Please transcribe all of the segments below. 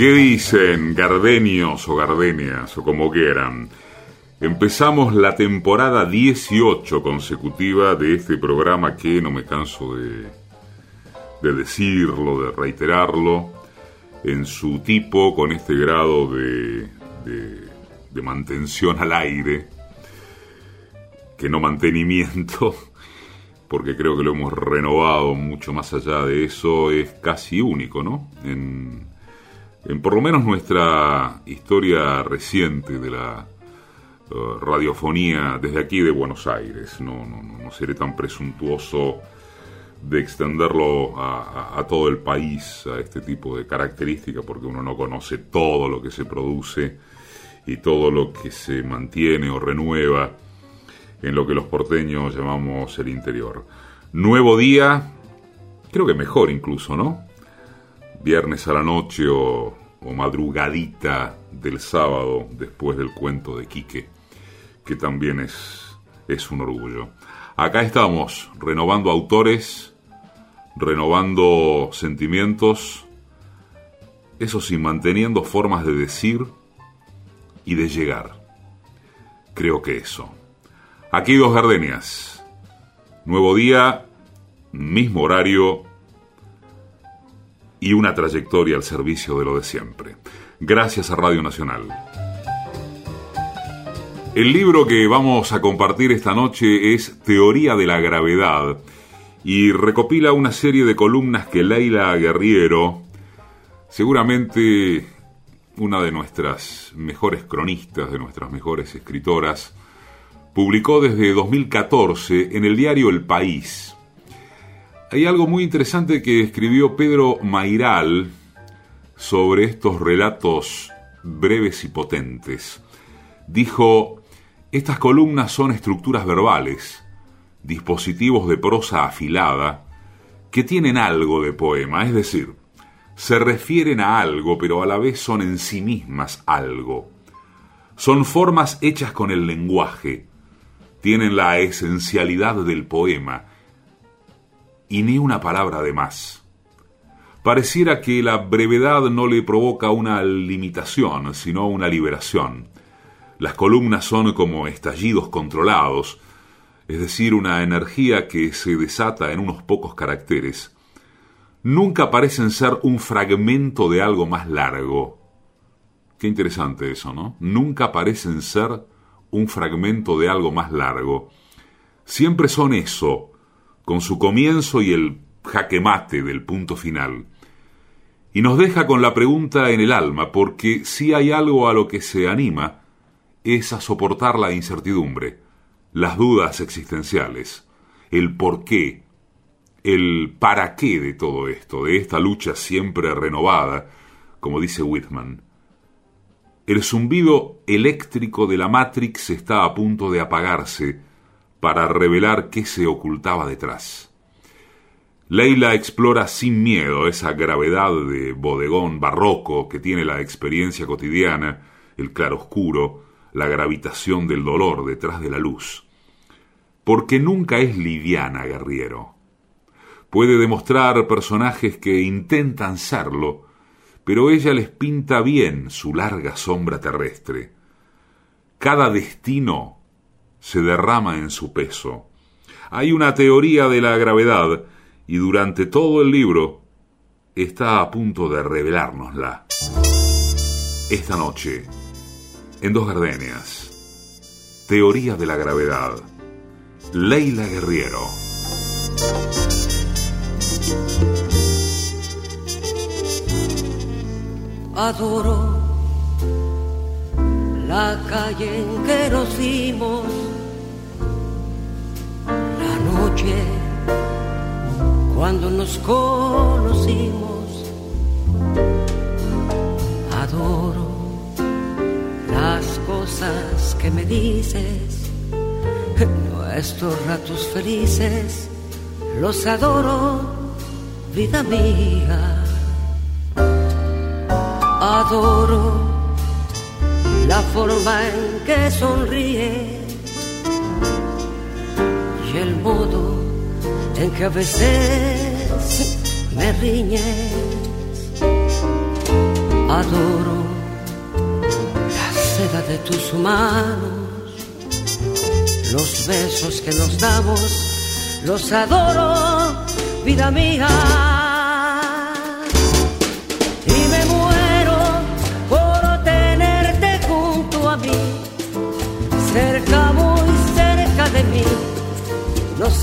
¿Qué dicen gardenios o gardenias o como quieran? Empezamos la temporada 18 consecutiva de este programa que no me canso de, de decirlo, de reiterarlo, en su tipo, con este grado de, de, de mantención al aire, que no mantenimiento, porque creo que lo hemos renovado mucho más allá de eso, es casi único, ¿no? En por lo menos nuestra historia reciente de la uh, radiofonía desde aquí de Buenos Aires. No, no, no, seré tan presuntuoso de extenderlo a, a, a, todo el país, a este tipo de características, porque uno no conoce todo lo que se produce y todo lo que se mantiene o renueva en lo que los porteños llamamos el interior. Nuevo día, creo que mejor incluso, ¿no? Viernes a la noche o, madrugadita del sábado después del cuento de Quique, que también es, es un orgullo. Acá estamos, renovando autores, renovando sentimientos, eso sí, manteniendo formas de decir y de llegar. Creo que eso. Aquí dos gardenias. Nuevo día, mismo horario, y una trayectoria al servicio de lo de siempre. Gracias a Radio Nacional. El libro que vamos a compartir esta noche es Teoría de la Gravedad y recopila una serie de columnas que Leila Guerriero, seguramente una de nuestras mejores cronistas, de nuestras mejores escritoras, publicó desde 2014 en el diario El País hay algo muy interesante que escribió Pedro Mairal sobre estos relatos breves y potentes. Dijo, estas columnas son estructuras verbales, dispositivos de prosa afilada, que tienen algo de poema, es decir, se refieren a algo, pero a la vez son en sí mismas algo. Son formas hechas con el lenguaje, tienen la esencialidad del poema, y ni una palabra de más. Pareciera que la brevedad no le provoca una limitación, sino una liberación. Las columnas son como estallidos controlados, es decir, una energía que se desata en unos pocos caracteres. Nunca parecen ser un fragmento de algo más largo. Qué interesante eso, ¿no? Nunca parecen ser un fragmento de algo más largo. Siempre son eso, con su comienzo y el jaque mate del punto final. Y nos deja con la pregunta en el alma, porque si hay algo a lo que se anima, es a soportar la incertidumbre, las dudas existenciales, el por qué, el para qué de todo esto, de esta lucha siempre renovada, como dice Whitman. El zumbido eléctrico de la Matrix está a punto de apagarse, para revelar qué se ocultaba detrás. Leila explora sin miedo esa gravedad de bodegón barroco que tiene la experiencia cotidiana, el claroscuro, la gravitación del dolor detrás de la luz. Porque nunca es liviana, guerriero. Puede demostrar personajes que intentan serlo, pero ella les pinta bien su larga sombra terrestre. Cada destino se derrama en su peso. Hay una teoría de la gravedad y durante todo el libro está a punto de revelárnosla. Esta noche, en Dos Gardenias, Teoría de la Gravedad, Leila Guerriero. Adoro la calle en que nos vimos cuando nos conocimos. Adoro las cosas que me dices, nuestros ratos felices, los adoro, vida mía. Adoro la forma en que sonríes y el modo en que a veces me riñes. Adoro la seda de tus manos, los besos que nos damos, los adoro, vida mía.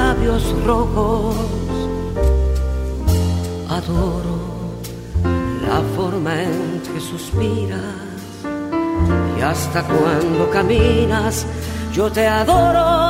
labios rojos. Adoro la forma en que suspiras y hasta cuando caminas yo te adoro,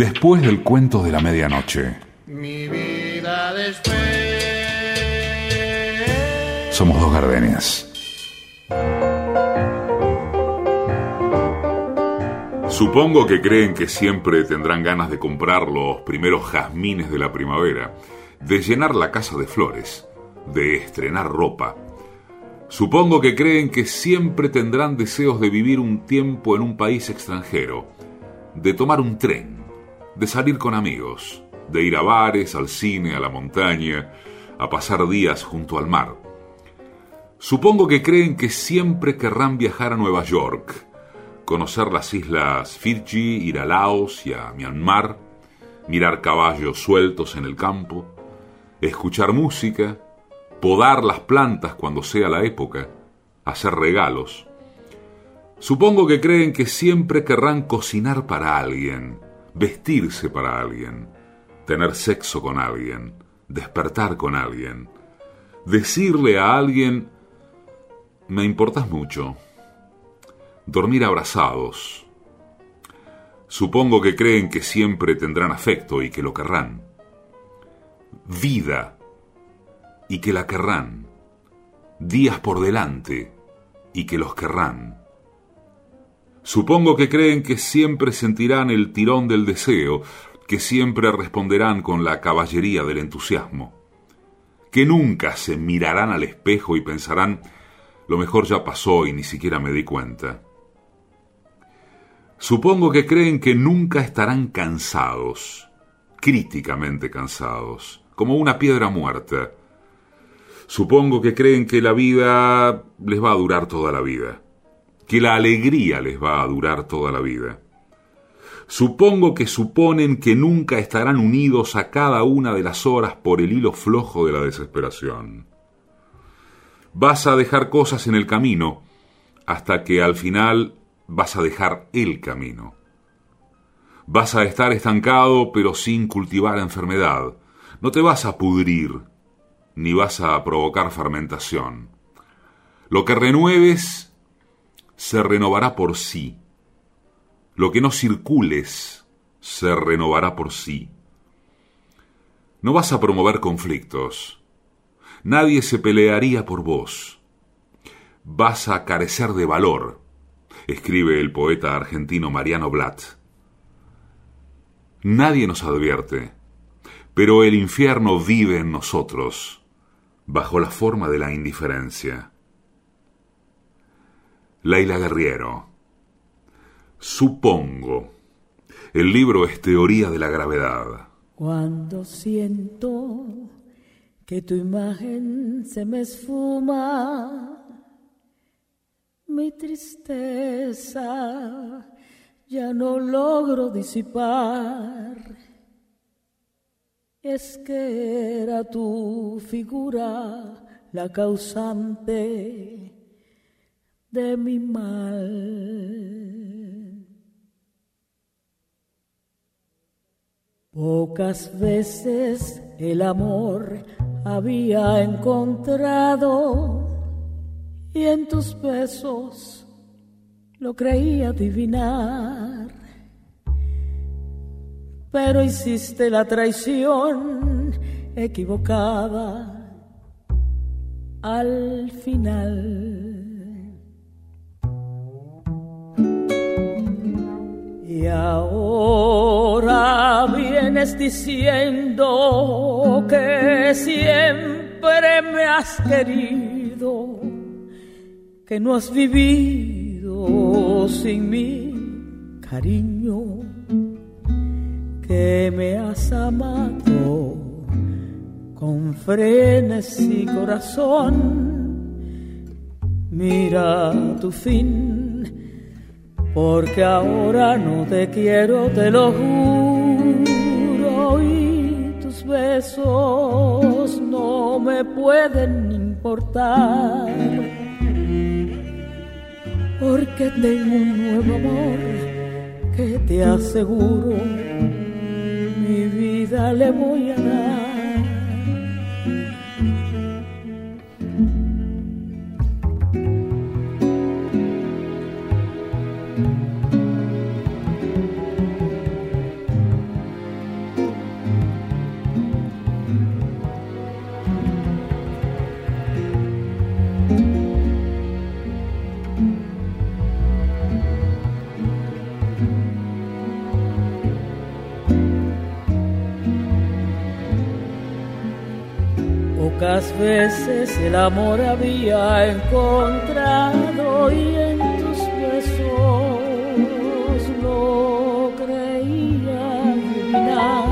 Después del cuento de la medianoche, mi vida después. somos dos gardenias. Supongo que creen que siempre tendrán ganas de comprar los primeros jazmines de la primavera, de llenar la casa de flores, de estrenar ropa. Supongo que creen que siempre tendrán deseos de vivir un tiempo en un país extranjero, de tomar un tren, de salir con amigos, de ir a bares, al cine, a la montaña, a pasar días junto al mar. Supongo que creen que siempre querrán viajar a Nueva York, conocer las islas Fiji, ir a Laos y a Myanmar, mirar caballos sueltos en el campo, escuchar música, podar las plantas cuando sea la época, hacer regalos. Supongo que creen que siempre querrán cocinar para alguien, vestirse para alguien, tener sexo con alguien, despertar con alguien, decirle a alguien, me importas mucho, dormir abrazados. Supongo que creen que siempre tendrán afecto y que lo querrán. Vida y que la querrán. Días por delante y que los querrán. Supongo que creen que siempre sentirán el tirón del deseo, que siempre responderán con la caballería del entusiasmo, que nunca se mirarán al espejo y pensarán, lo mejor ya pasó y ni siquiera me di cuenta. Supongo que creen que nunca estarán cansados, críticamente cansados, como una piedra muerta. Supongo que creen que la vida les va a durar toda la vida, que la alegría les va a durar toda la vida. Supongo que suponen que nunca estarán unidos a cada una de las horas por el hilo flojo de la desesperación. Vas a dejar cosas en el camino hasta que al final vas a dejar el camino. Vas a estar estancado pero sin cultivar enfermedad. No te vas a pudrir ni vas a provocar fermentación. Lo que renueves se renovará por sí. Lo que no circules se renovará por sí. No vas a promover conflictos. Nadie se pelearía por vos. Vas a carecer de valor, escribe el poeta argentino Mariano Blatt. Nadie nos advierte, pero el infierno vive en nosotros, bajo la forma de la indiferencia. Laila Guerriero. Supongo. El libro es Teoría de la Gravedad. Cuando siento que tu imagen se me esfuma, mi tristeza ya no logro disipar. Es que era tu figura la causante de mi mal. Pocas veces el amor había encontrado y en tus besos lo creía adivinar. Pero hiciste la traición equivocada al final. Y ahora vienes diciendo que siempre me has querido, que no has vivido sin mi cariño, que me has amado con frenes y corazón. Mira tu fin porque ahora no te quiero, te lo juro, y tus besos no me pueden importar, porque tengo un nuevo amor que te aseguro, mi vida le voy a el amor había encontrado y en tus besos lo creía adivinar.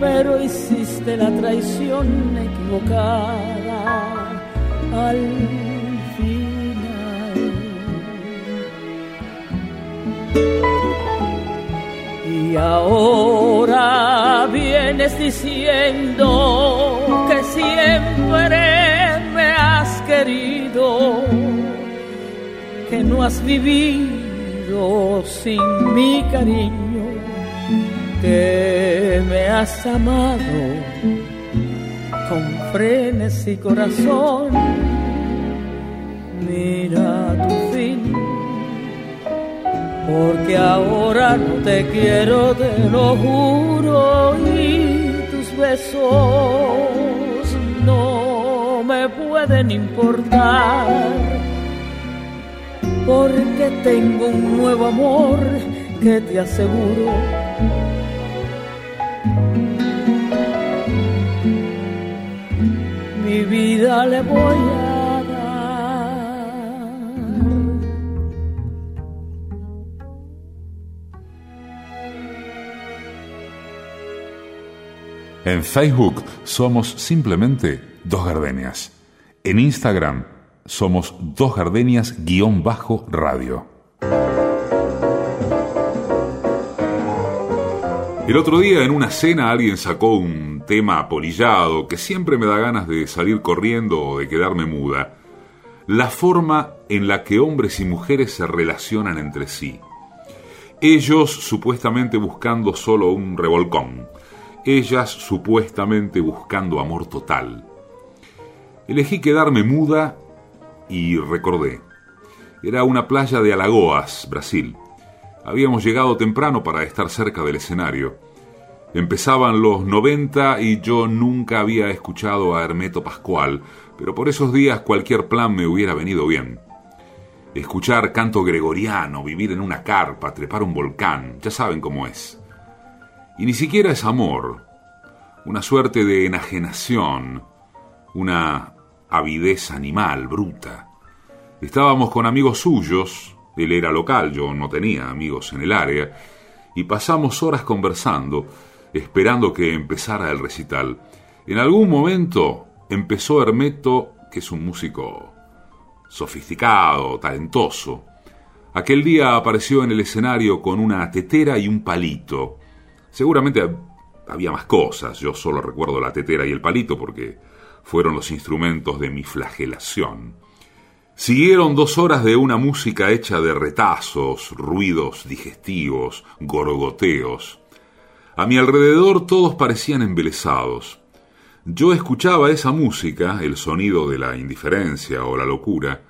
Pero hiciste la traición equivocada al final. Y ahora vienes diciendo siempre me has querido, que no has vivido sin mi cariño, que me has amado con frenes y corazón. Mira tu fin porque ahora no te quiero, te lo juro, y tus besos pueden importar, porque tengo un nuevo amor que te aseguro. Mi vida le voy a dar. En Facebook somos simplemente Dos Gardenias. En Instagram somos Dos Gardenias-radio. El otro día en una cena alguien sacó un tema apolillado que siempre me da ganas de salir corriendo o de quedarme muda. La forma en la que hombres y mujeres se relacionan entre sí. Ellos supuestamente buscando solo un revolcón ellas supuestamente buscando amor total. Elegí quedarme muda y recordé. Era una playa de Alagoas, Brasil. Habíamos llegado temprano para estar cerca del escenario. Empezaban los 90 y yo nunca había escuchado a Hermeto Pascual, pero por esos días cualquier plan me hubiera venido bien. Escuchar canto gregoriano, vivir en una carpa, trepar un volcán, ya saben cómo es. Y ni siquiera es amor, una suerte de enajenación, una avidez animal, bruta. Estábamos con amigos suyos, él era local, yo no tenía amigos en el área, y pasamos horas conversando, esperando que empezara el recital. En algún momento empezó Hermeto, que es un músico sofisticado, talentoso. Aquel día apareció en el escenario con una tetera y un palito. Seguramente había más cosas, yo solo recuerdo la tetera y el palito porque fueron los instrumentos de mi flagelación. Siguieron dos horas de una música hecha de retazos, ruidos digestivos, gorgoteos. A mi alrededor todos parecían embelesados. Yo escuchaba esa música, el sonido de la indiferencia o la locura,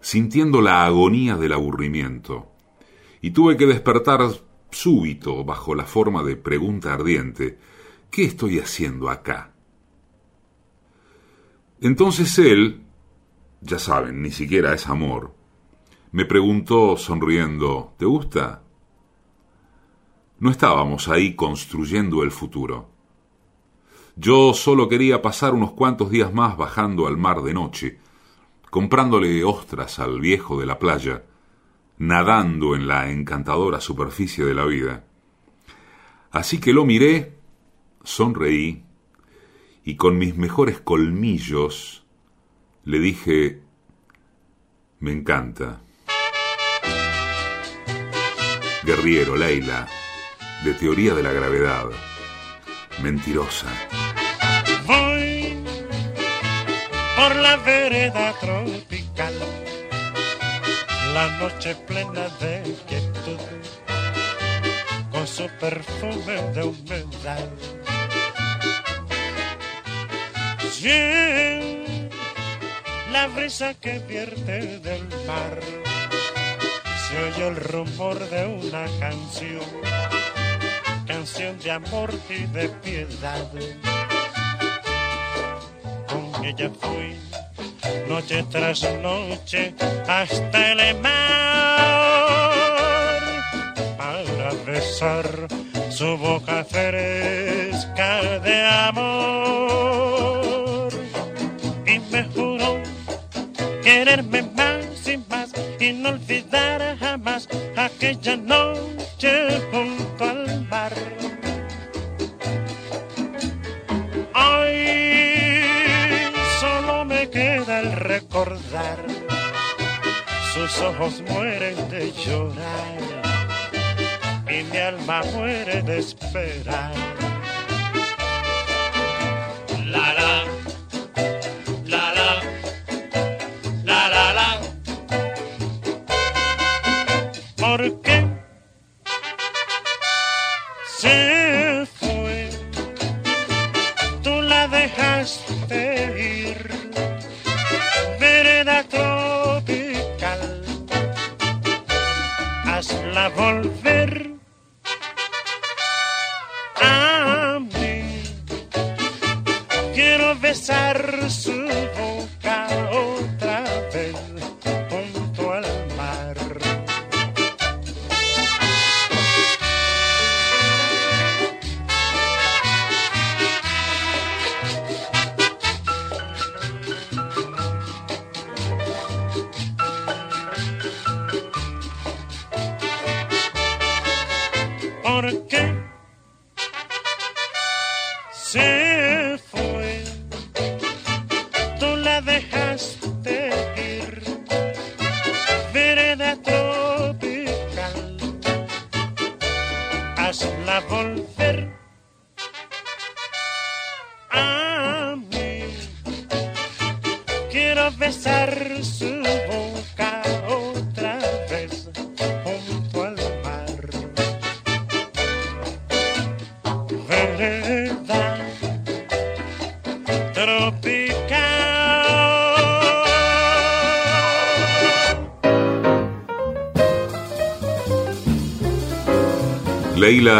sintiendo la agonía del aburrimiento, y tuve que despertar súbito bajo la forma de pregunta ardiente, ¿qué estoy haciendo acá? Entonces él, ya saben, ni siquiera es amor, me preguntó sonriendo, ¿te gusta? No estábamos ahí construyendo el futuro. Yo solo quería pasar unos cuantos días más bajando al mar de noche, comprándole ostras al viejo de la playa, nadando en la encantadora superficie de la vida. Así que lo miré, sonreí, y con mis mejores colmillos le dije, me encanta. Guerriero, Leila, de teoría de la gravedad. Mentirosa. Voy por la vereda tropical, la noche plena de quietud, con su perfume de humedad. La brisa que vierte del mar, se oye el rumor de una canción canción de amor y de piedad. Con ella fui noche tras noche hasta el mar para besar su boca fresca de amor. Quererme más y más y no olvidar jamás aquella noche junto al mar. Ay, solo me queda el recordar. Sus ojos mueren de llorar y mi alma muere de esperar. Hazla volver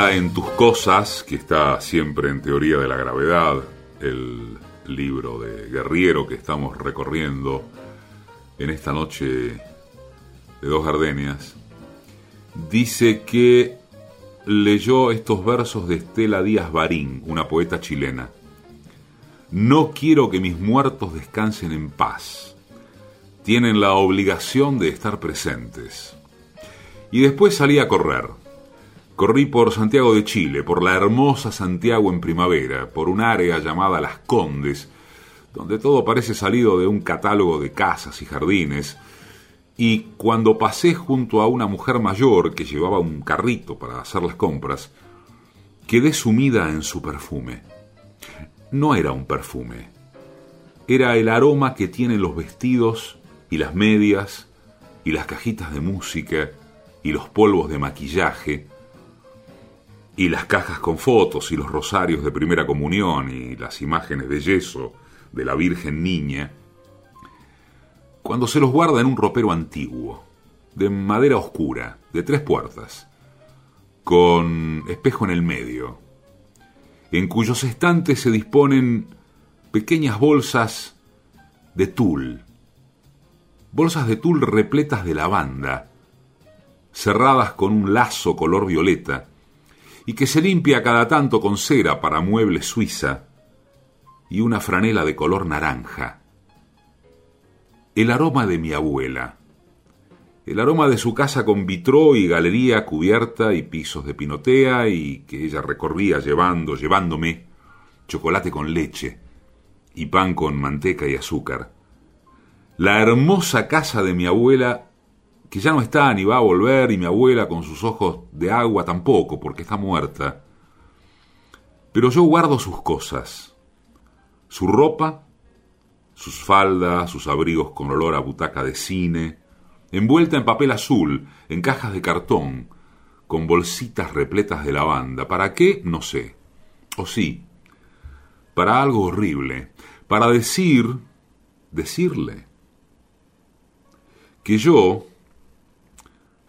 en tus cosas, que está siempre en teoría de la gravedad, el libro de Guerriero que estamos recorriendo en esta noche de dos gardenias, dice que leyó estos versos de Estela Díaz Barín, una poeta chilena. No quiero que mis muertos descansen en paz. Tienen la obligación de estar presentes. Y después salí a correr. Corrí por Santiago de Chile, por la hermosa Santiago en primavera, por un área llamada Las Condes, donde todo parece salido de un catálogo de casas y jardines, y cuando pasé junto a una mujer mayor que llevaba un carrito para hacer las compras, quedé sumida en su perfume. No era un perfume, era el aroma que tienen los vestidos y las medias y las cajitas de música y los polvos de maquillaje y las cajas con fotos y los rosarios de primera comunión y las imágenes de yeso de la Virgen Niña, cuando se los guarda en un ropero antiguo, de madera oscura, de tres puertas, con espejo en el medio, en cuyos estantes se disponen pequeñas bolsas de tul, bolsas de tul repletas de lavanda, cerradas con un lazo color violeta, y que se limpia cada tanto con cera para muebles suiza y una franela de color naranja. El aroma de mi abuela. El aroma de su casa con vitró y galería cubierta y pisos de pinotea y que ella recorría llevando, llevándome chocolate con leche y pan con manteca y azúcar. La hermosa casa de mi abuela que ya no está ni va a volver, y mi abuela con sus ojos de agua tampoco, porque está muerta. Pero yo guardo sus cosas, su ropa, sus faldas, sus abrigos con olor a butaca de cine, envuelta en papel azul, en cajas de cartón, con bolsitas repletas de lavanda. ¿Para qué? No sé. O sí, para algo horrible, para decir, decirle, que yo,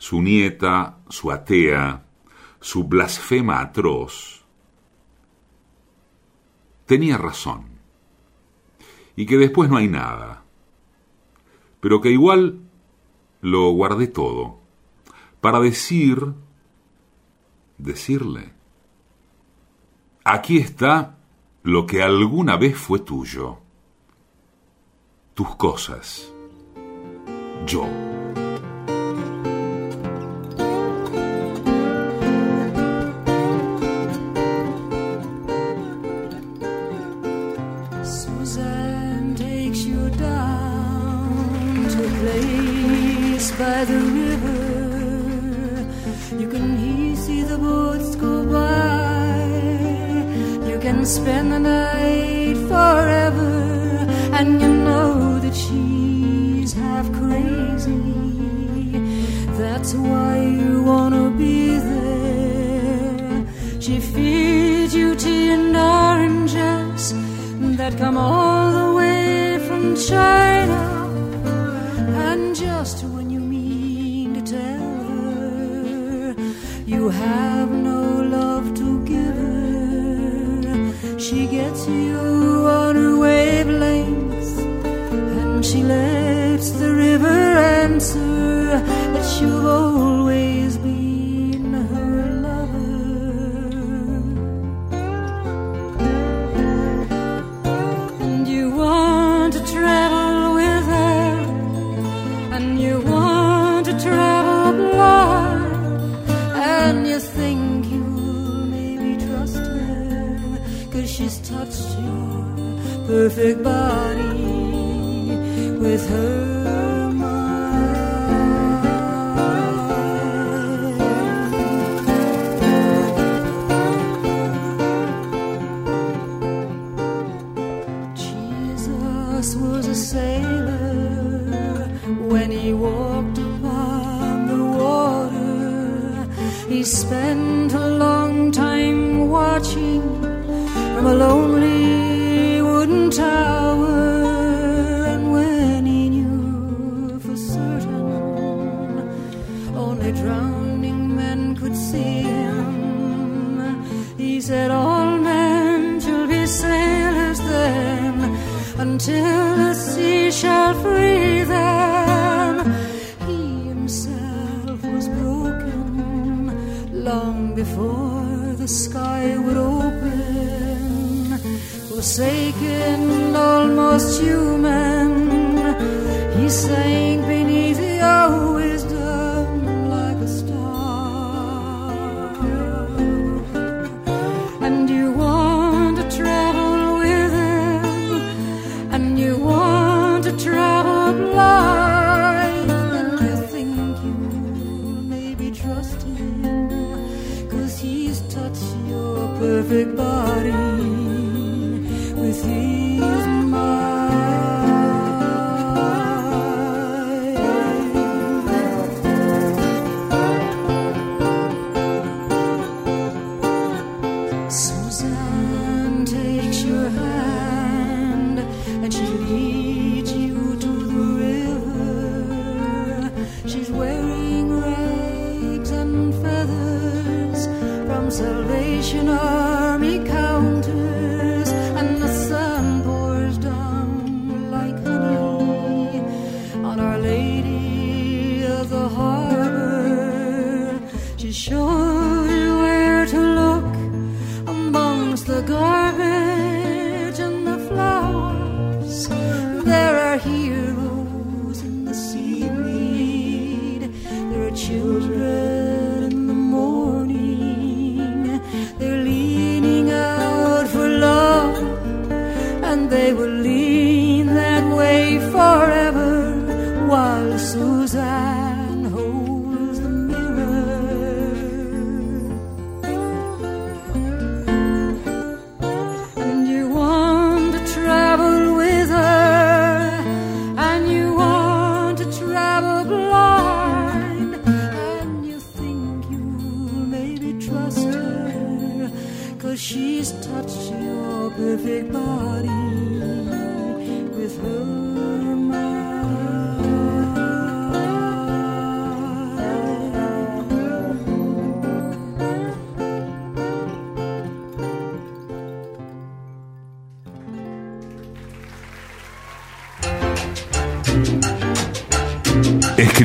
su nieta, su atea, su blasfema atroz, tenía razón, y que después no hay nada, pero que igual lo guardé todo, para decir, decirle, aquí está lo que alguna vez fue tuyo, tus cosas, yo. Spend the night forever, and you know that she's half crazy. That's why you wanna be there. She feeds you tea and oranges that come all the way from China. Perfect body with her mind.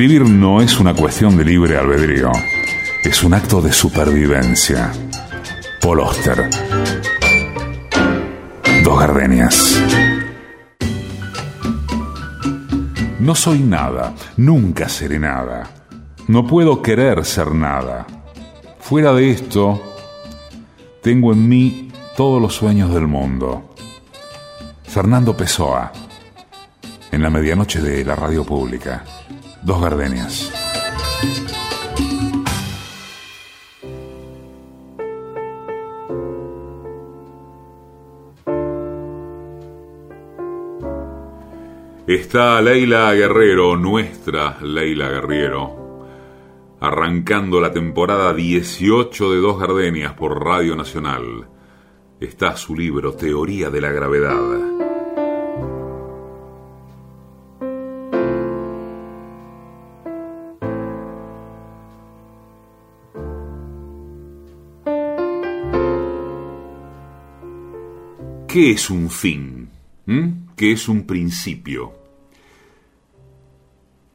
Escribir no es una cuestión de libre albedrío, es un acto de supervivencia. Paul Oster. Dos gardenias. No soy nada, nunca seré nada. No puedo querer ser nada. Fuera de esto, tengo en mí todos los sueños del mundo. Fernando Pessoa, en la medianoche de la radio pública. Dos gardenias. Está Leila Guerrero, nuestra Leila Guerriero, arrancando la temporada 18 de Dos Gardenias por Radio Nacional. Está su libro Teoría de la Gravedad. ¿Qué es un fin? ¿Mm? ¿Qué es un principio?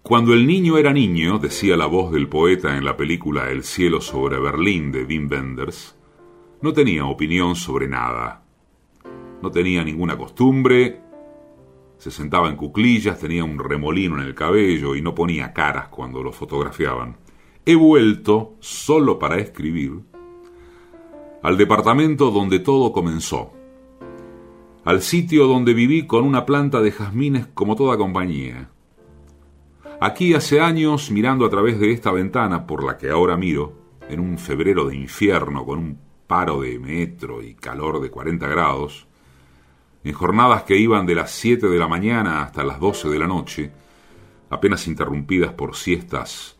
Cuando el niño era niño, decía la voz del poeta en la película El cielo sobre Berlín de Wim Wenders, no tenía opinión sobre nada. No tenía ninguna costumbre, se sentaba en cuclillas, tenía un remolino en el cabello y no ponía caras cuando lo fotografiaban. He vuelto, solo para escribir, al departamento donde todo comenzó, al sitio donde viví con una planta de jazmines como toda compañía. Aquí hace años, mirando a través de esta ventana por la que ahora miro, en un febrero de infierno con un paro de metro y calor de 40 grados, en jornadas que iban de las 7 de la mañana hasta las 12 de la noche, apenas interrumpidas por siestas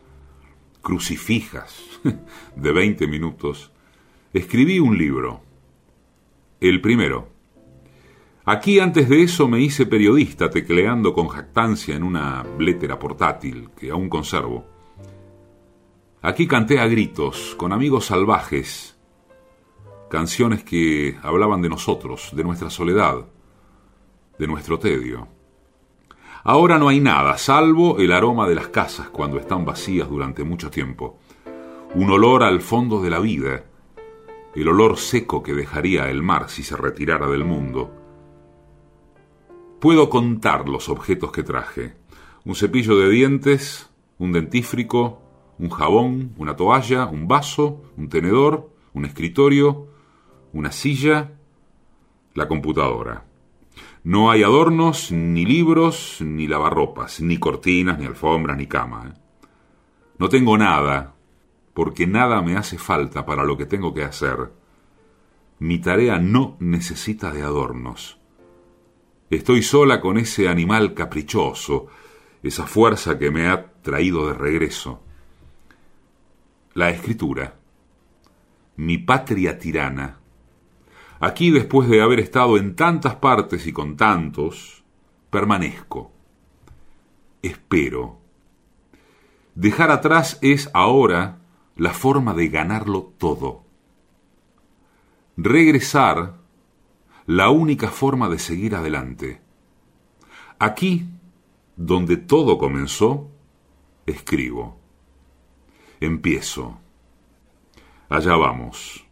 crucifijas de 20 minutos, escribí un libro. El primero, Aquí antes de eso me hice periodista tecleando con jactancia en una blétera portátil que aún conservo. Aquí canté a gritos con amigos salvajes canciones que hablaban de nosotros, de nuestra soledad, de nuestro tedio. Ahora no hay nada, salvo el aroma de las casas cuando están vacías durante mucho tiempo, un olor al fondo de la vida, el olor seco que dejaría el mar si se retirara del mundo. Puedo contar los objetos que traje. Un cepillo de dientes, un dentífrico, un jabón, una toalla, un vaso, un tenedor, un escritorio, una silla, la computadora. No hay adornos, ni libros, ni lavarropas, ni cortinas, ni alfombras, ni cama. ¿eh? No tengo nada, porque nada me hace falta para lo que tengo que hacer. Mi tarea no necesita de adornos. Estoy sola con ese animal caprichoso, esa fuerza que me ha traído de regreso. La escritura, mi patria tirana. Aquí, después de haber estado en tantas partes y con tantos, permanezco. Espero. Dejar atrás es ahora la forma de ganarlo todo. Regresar, la única forma de seguir adelante. Aquí, donde todo comenzó, escribo. Empiezo. Allá vamos.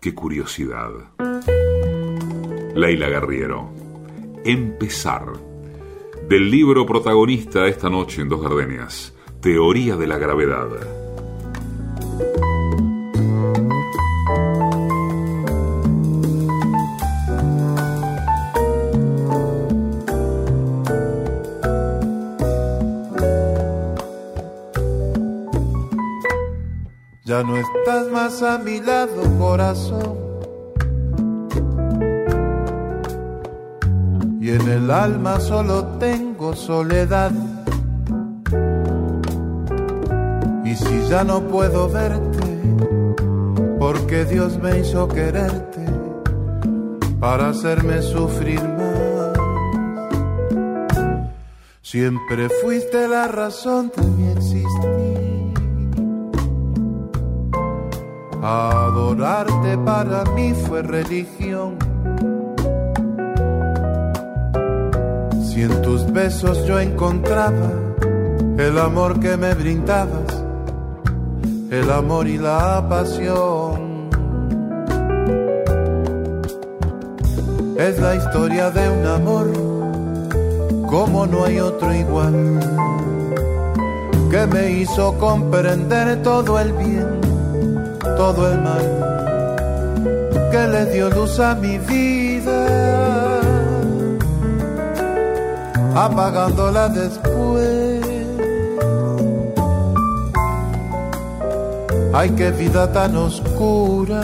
Qué curiosidad. Leila Guerriero. Empezar. Del libro protagonista esta noche en Dos Gardenias. Teoría de la gravedad. A mi lado, corazón. Y en el alma solo tengo soledad. Y si ya no puedo verte, porque Dios me hizo quererte para hacerme sufrir más. Siempre fuiste la razón de mi existir. Adorarte para mí fue religión. Si en tus besos yo encontraba el amor que me brindabas, el amor y la pasión. Es la historia de un amor como no hay otro igual, que me hizo comprender todo el bien todo el mal que le dio luz a mi vida, apagándola después. Ay, qué vida tan oscura.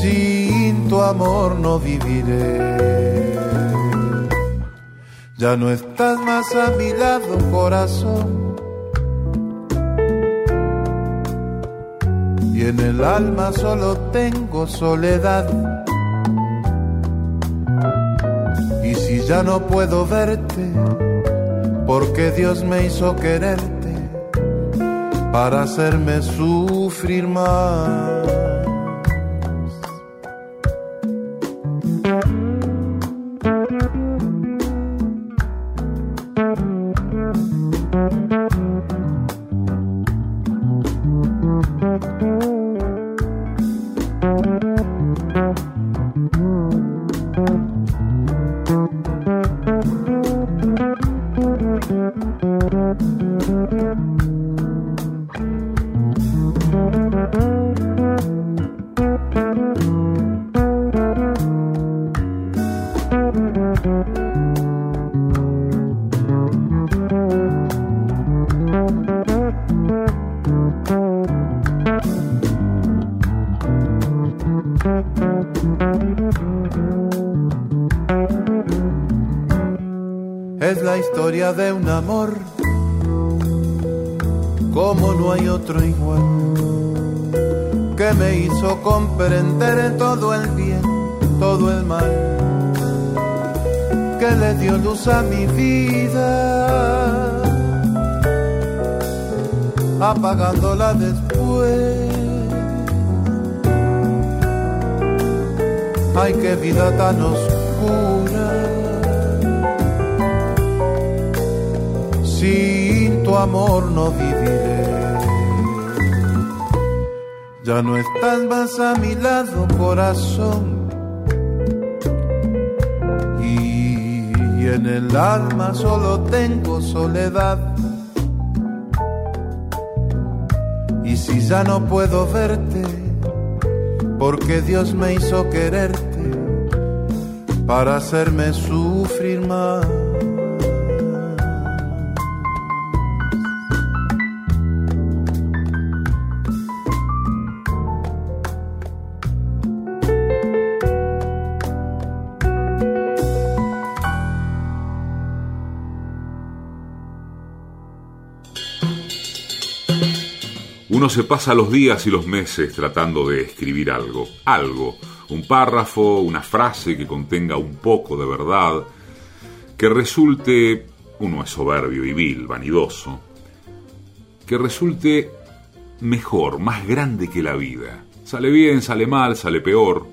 Sin tu amor no viviré. Ya no estás más a mi lado, corazón y en el alma solo tengo soledad. Y si ya no puedo verte, porque Dios me hizo quererte para hacerme sufrir más. Ay, qué vida tan oscura. Sin tu amor no viviré. Ya no estás más a mi lado, corazón. Y en el alma solo tengo soledad. Y si ya no puedo verte, porque Dios me hizo quererte para hacerme sufrir más. Uno se pasa los días y los meses tratando de escribir algo, algo, un párrafo, una frase que contenga un poco de verdad, que resulte, uno es soberbio y vil, vanidoso, que resulte mejor, más grande que la vida. Sale bien, sale mal, sale peor.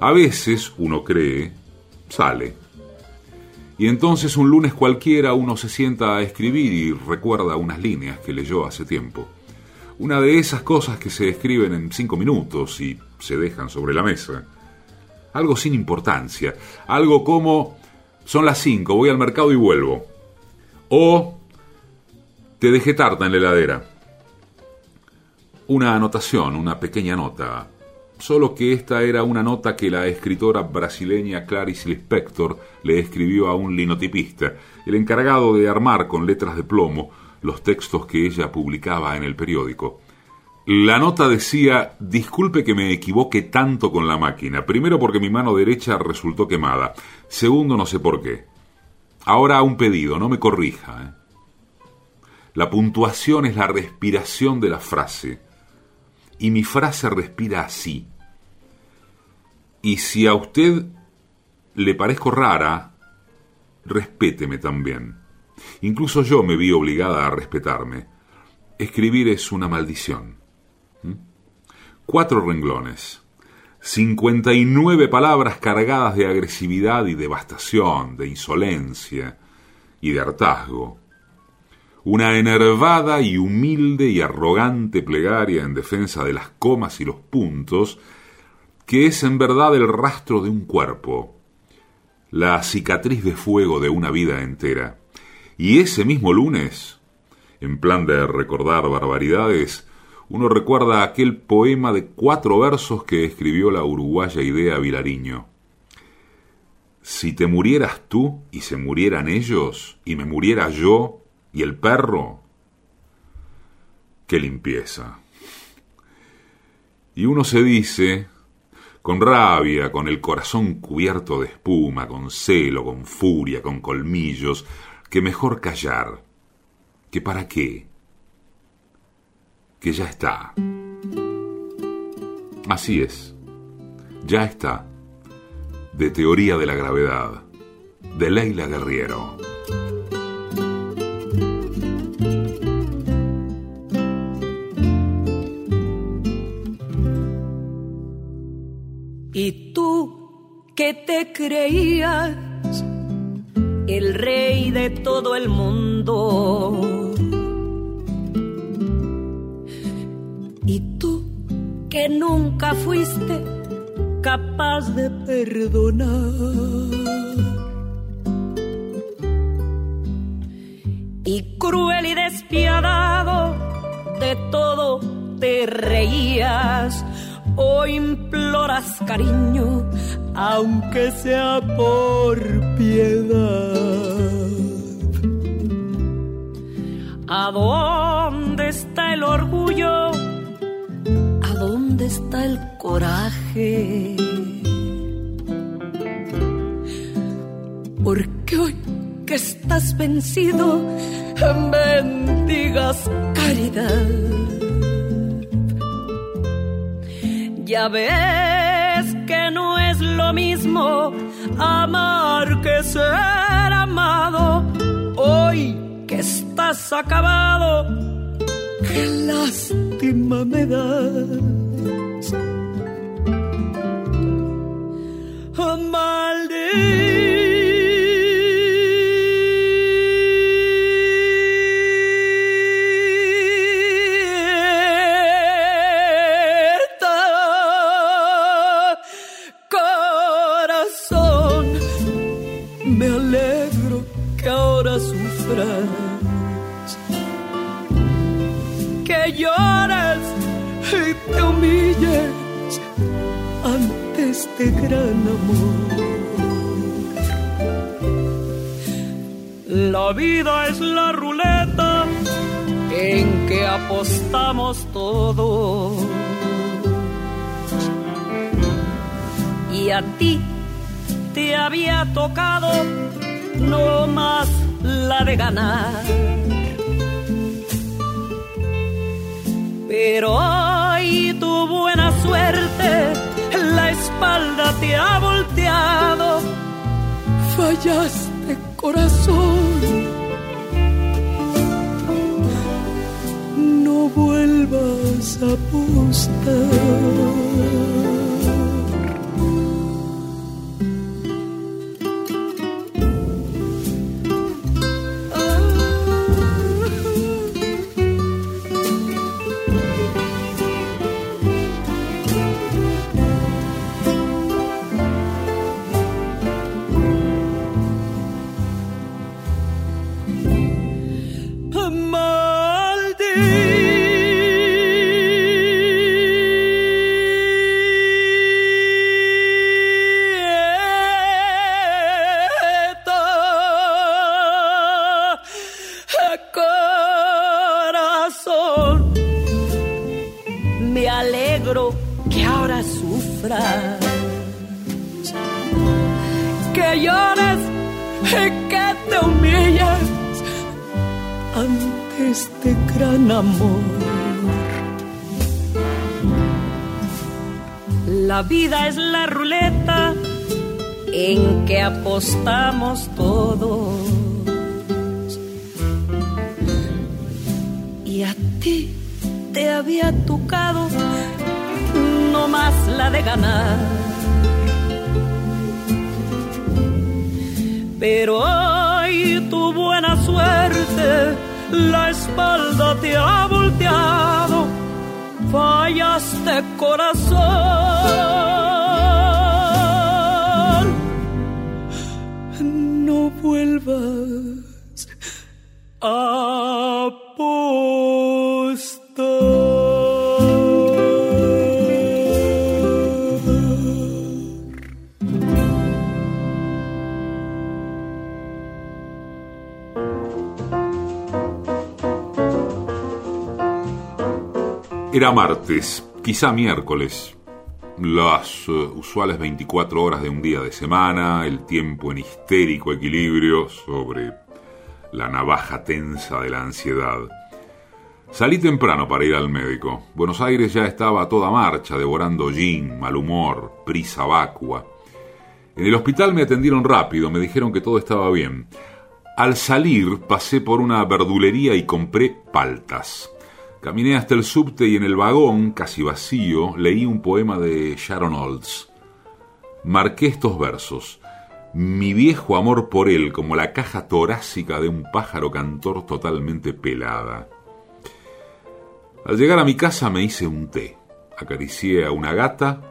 A veces, uno cree, sale. Y entonces un lunes cualquiera uno se sienta a escribir y recuerda unas líneas que leyó hace tiempo. Una de esas cosas que se escriben en cinco minutos y se dejan sobre la mesa. Algo sin importancia. Algo como son las cinco, voy al mercado y vuelvo. O te dejé tarta en la heladera. Una anotación, una pequeña nota. Solo que esta era una nota que la escritora brasileña Clarice Lispector le escribió a un linotipista, el encargado de armar con letras de plomo los textos que ella publicaba en el periódico. La nota decía, disculpe que me equivoque tanto con la máquina, primero porque mi mano derecha resultó quemada, segundo no sé por qué. Ahora un pedido, no me corrija. ¿eh? La puntuación es la respiración de la frase, y mi frase respira así. Y si a usted le parezco rara, respéteme también. Incluso yo me vi obligada a respetarme. Escribir es una maldición. Cuatro renglones. 59 palabras cargadas de agresividad y devastación, de insolencia y de hartazgo. Una enervada y humilde y arrogante plegaria en defensa de las comas y los puntos, que es en verdad el rastro de un cuerpo, la cicatriz de fuego de una vida entera. Y ese mismo lunes, en plan de recordar barbaridades, uno recuerda aquel poema de cuatro versos que escribió la uruguaya Idea Vilariño. Si te murieras tú y se murieran ellos, y me muriera yo y el perro, qué limpieza. Y uno se dice, con rabia, con el corazón cubierto de espuma, con celo, con furia, con colmillos, que mejor callar, que para qué, que ya está. Así es, ya está, de teoría de la gravedad, de Leila Guerriero. Y tú que te creías el rey de todo el mundo. Nunca fuiste capaz de perdonar. Y cruel y despiadado de todo te reías o imploras cariño, aunque sea por piedad. ¿A dónde está el orgullo? ¿A dónde está el coraje? Porque hoy que estás vencido, bendigas caridad. Ya ves que no es lo mismo amar que ser amado. Hoy que estás acabado, qué lástima me das. Me alegro que ahora sufras, este gran amor. La vida es la ruleta en que apostamos todos. Y a ti te había tocado no más la de ganar. Pero hoy tu buena suerte, la espalda te ha volteado. Fallaste, corazón. No vuelvas a apostar. Que llores y que te humilles ante este gran amor. La vida es la ruleta en que apostamos todos. Y a ti te había tocado no más la de ganar. Pero hoy tu buena suerte, la espalda te ha volteado, fallaste corazón. No vuelvas a Era martes, quizá miércoles. Las eh, usuales 24 horas de un día de semana, el tiempo en histérico equilibrio sobre la navaja tensa de la ansiedad. Salí temprano para ir al médico. Buenos Aires ya estaba a toda marcha, devorando gin, mal humor, prisa vacua. En el hospital me atendieron rápido, me dijeron que todo estaba bien. Al salir pasé por una verdulería y compré paltas. Caminé hasta el subte y en el vagón, casi vacío, leí un poema de Sharon Olds. Marqué estos versos. Mi viejo amor por él como la caja torácica de un pájaro cantor totalmente pelada. Al llegar a mi casa me hice un té. Acaricié a una gata,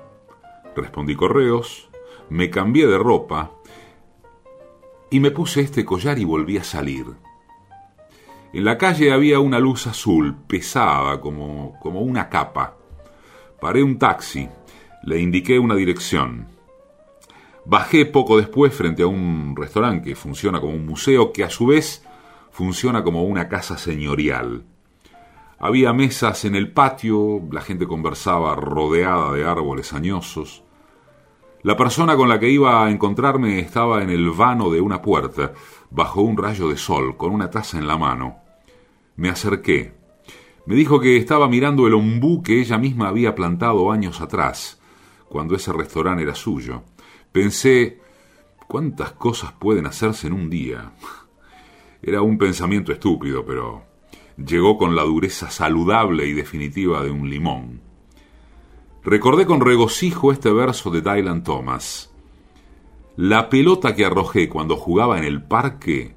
respondí correos, me cambié de ropa y me puse este collar y volví a salir. En la calle había una luz azul, pesada, como, como una capa. Paré un taxi, le indiqué una dirección. Bajé poco después frente a un restaurante que funciona como un museo, que a su vez funciona como una casa señorial. Había mesas en el patio, la gente conversaba rodeada de árboles añosos. La persona con la que iba a encontrarme estaba en el vano de una puerta, bajo un rayo de sol, con una taza en la mano. Me acerqué. Me dijo que estaba mirando el ombú que ella misma había plantado años atrás, cuando ese restaurante era suyo. Pensé, ¿cuántas cosas pueden hacerse en un día? Era un pensamiento estúpido, pero llegó con la dureza saludable y definitiva de un limón. Recordé con regocijo este verso de Dylan Thomas. La pelota que arrojé cuando jugaba en el parque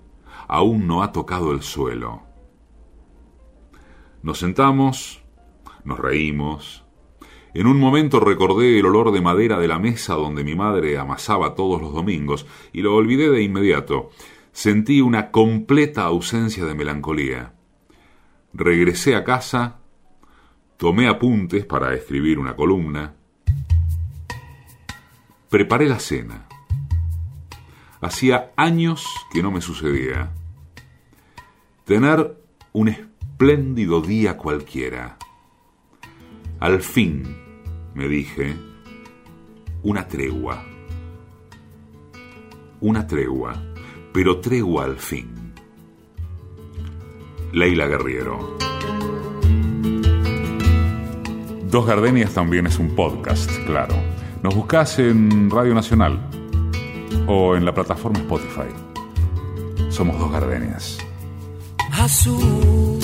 aún no ha tocado el suelo. Nos sentamos, nos reímos. En un momento recordé el olor de madera de la mesa donde mi madre amasaba todos los domingos y lo olvidé de inmediato. Sentí una completa ausencia de melancolía. Regresé a casa, tomé apuntes para escribir una columna, preparé la cena. Hacía años que no me sucedía. Tener un espléndido día cualquiera. Al fin, me dije, una tregua. Una tregua, pero tregua al fin. Leila Guerriero. Dos Gardenias también es un podcast, claro. Nos buscas en Radio Nacional o en la plataforma Spotify. Somos Dos Gardenias. Azul,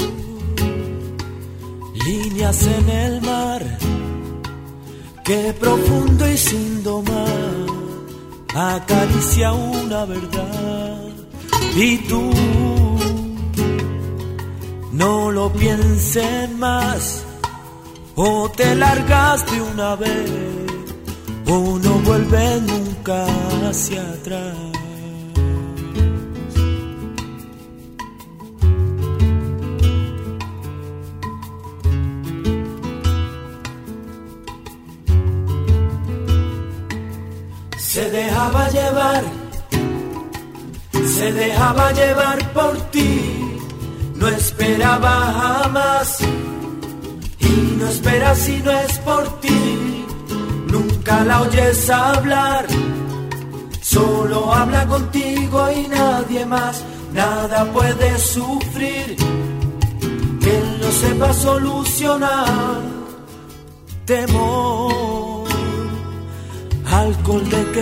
en el mar, que profundo y sin domar acaricia una verdad. Y tú no lo pienses más, o te largas de una vez, o no vuelves nunca hacia atrás. Dejaba llevar, se dejaba llevar por ti, no esperaba jamás y no espera si no es por ti. Nunca la oyes hablar, solo habla contigo y nadie más, nada puede sufrir que no sepa solucionar. Temor, alcohol de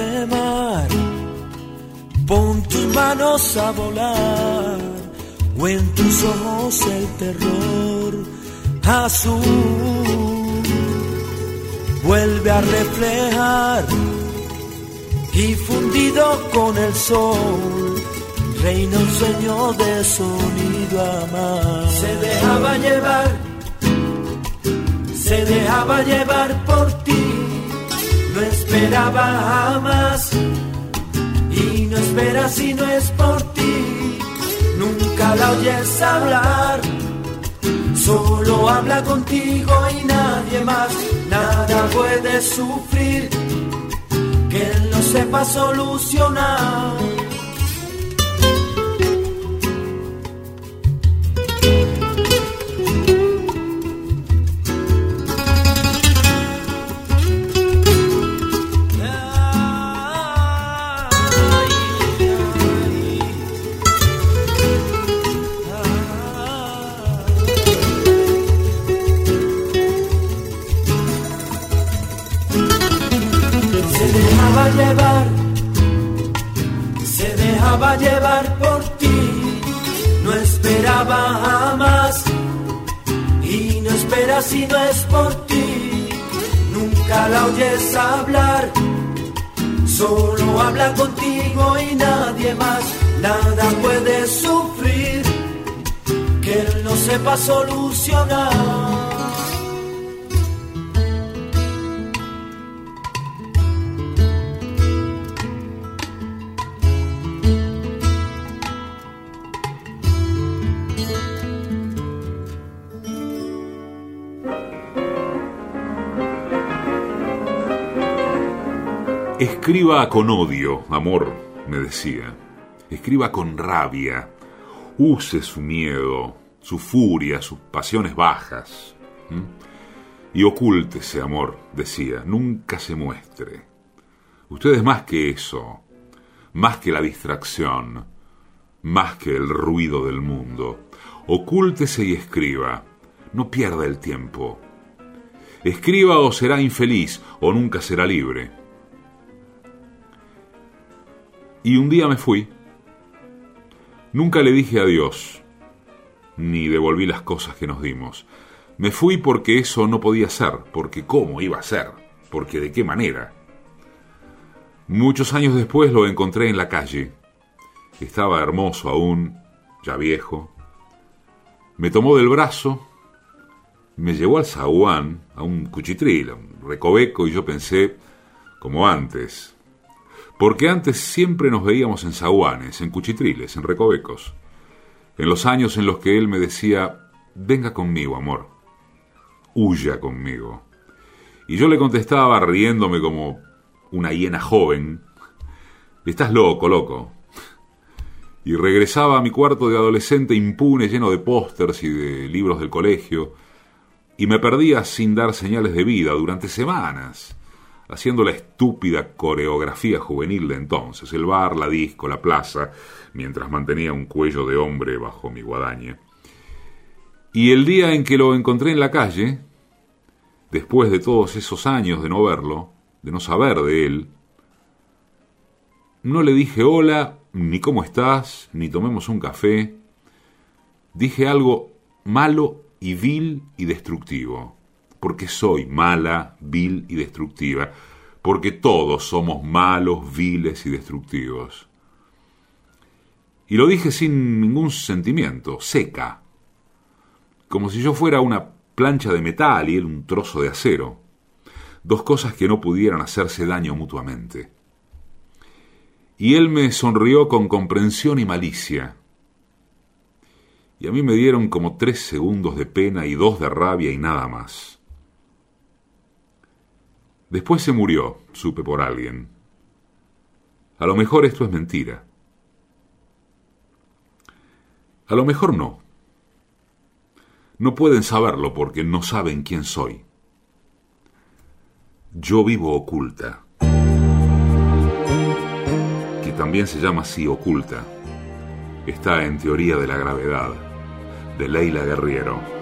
pon tus manos a volar, o en tus ojos el terror azul vuelve a reflejar. Y fundido con el sol reina un sueño de sonido amar se dejaba llevar se dejaba llevar por ti no esperaba jamás y no espera si no es por ti nunca la oyes hablar Solo habla contigo y nadie más, nada puede sufrir que él no sepa solucionar. Llevar por ti, no esperaba jamás y no espera si no es por ti, nunca la oyes hablar, solo habla contigo y nadie más, nada puede sufrir que él no sepa solucionar. Escriba con odio, amor, me decía. Escriba con rabia. Use su miedo, su furia, sus pasiones bajas. Y ocúltese, amor, decía. Nunca se muestre. Usted es más que eso, más que la distracción, más que el ruido del mundo. Ocúltese y escriba. No pierda el tiempo. Escriba o será infeliz o nunca será libre. Y un día me fui. Nunca le dije adiós. ni devolví las cosas que nos dimos. Me fui porque eso no podía ser, porque cómo iba a ser, porque de qué manera. Muchos años después lo encontré en la calle. Estaba hermoso aún, ya viejo. Me tomó del brazo, me llevó al zaguán, a un cuchitril, a un recoveco, y yo pensé, como antes. Porque antes siempre nos veíamos en zaguanes, en cuchitriles, en recovecos. En los años en los que él me decía, venga conmigo, amor, huya conmigo. Y yo le contestaba riéndome como una hiena joven, estás loco, loco. Y regresaba a mi cuarto de adolescente impune, lleno de pósters y de libros del colegio, y me perdía sin dar señales de vida durante semanas, haciendo la estúpida coreografía juvenil de entonces, el bar, la disco, la plaza, mientras mantenía un cuello de hombre bajo mi guadaña. Y el día en que lo encontré en la calle, después de todos esos años de no verlo, de no saber de él, no le dije hola, ni cómo estás, ni tomemos un café. Dije algo malo y vil y destructivo, porque soy mala, vil y destructiva, porque todos somos malos, viles y destructivos. Y lo dije sin ningún sentimiento, seca, como si yo fuera una plancha de metal y él un trozo de acero, dos cosas que no pudieran hacerse daño mutuamente. Y él me sonrió con comprensión y malicia, y a mí me dieron como tres segundos de pena y dos de rabia y nada más. Después se murió, supe por alguien. A lo mejor esto es mentira. A lo mejor no. No pueden saberlo porque no saben quién soy. Yo vivo oculta, que también se llama así oculta. Está en teoría de la gravedad, de Leila Guerriero.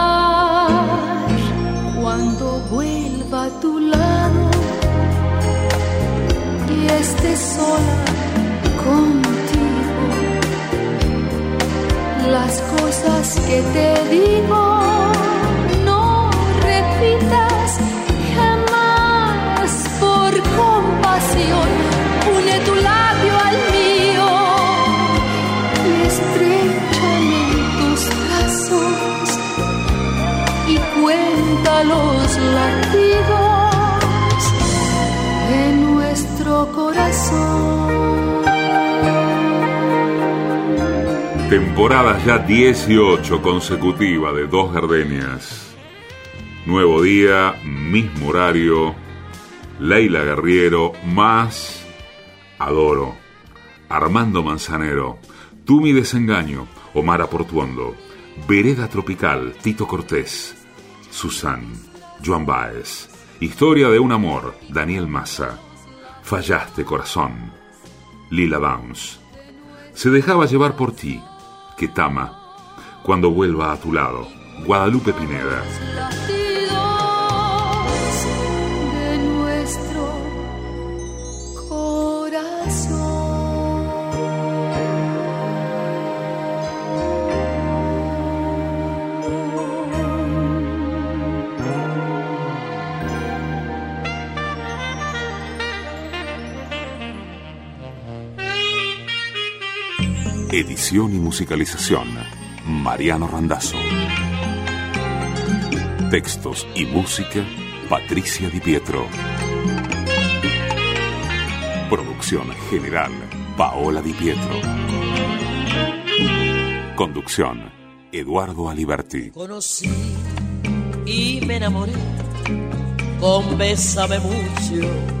que te digo no repitas jamás por compasión. Une tu labio al mío y estrechame tus brazos y cuenta los latidos de nuestro corazón Temporada ya 18 consecutiva de Dos Gardenias. Nuevo día, mismo horario. Leila Guerriero, más Adoro. Armando Manzanero. Tú mi desengaño. Omar Portuondo. Vereda Tropical. Tito Cortés. Susan. Joan Baez. Historia de un amor. Daniel Massa. Fallaste corazón. Lila Downs. Se dejaba llevar por ti. Que tama. Cuando vuelva a tu lado. Guadalupe Pineda. de nuestro corazón. Edición y musicalización, Mariano Randazzo. Textos y música, Patricia Di Pietro. Producción general, Paola Di Pietro. Conducción, Eduardo Aliberti. Conocí y me enamoré con Bésame mucho.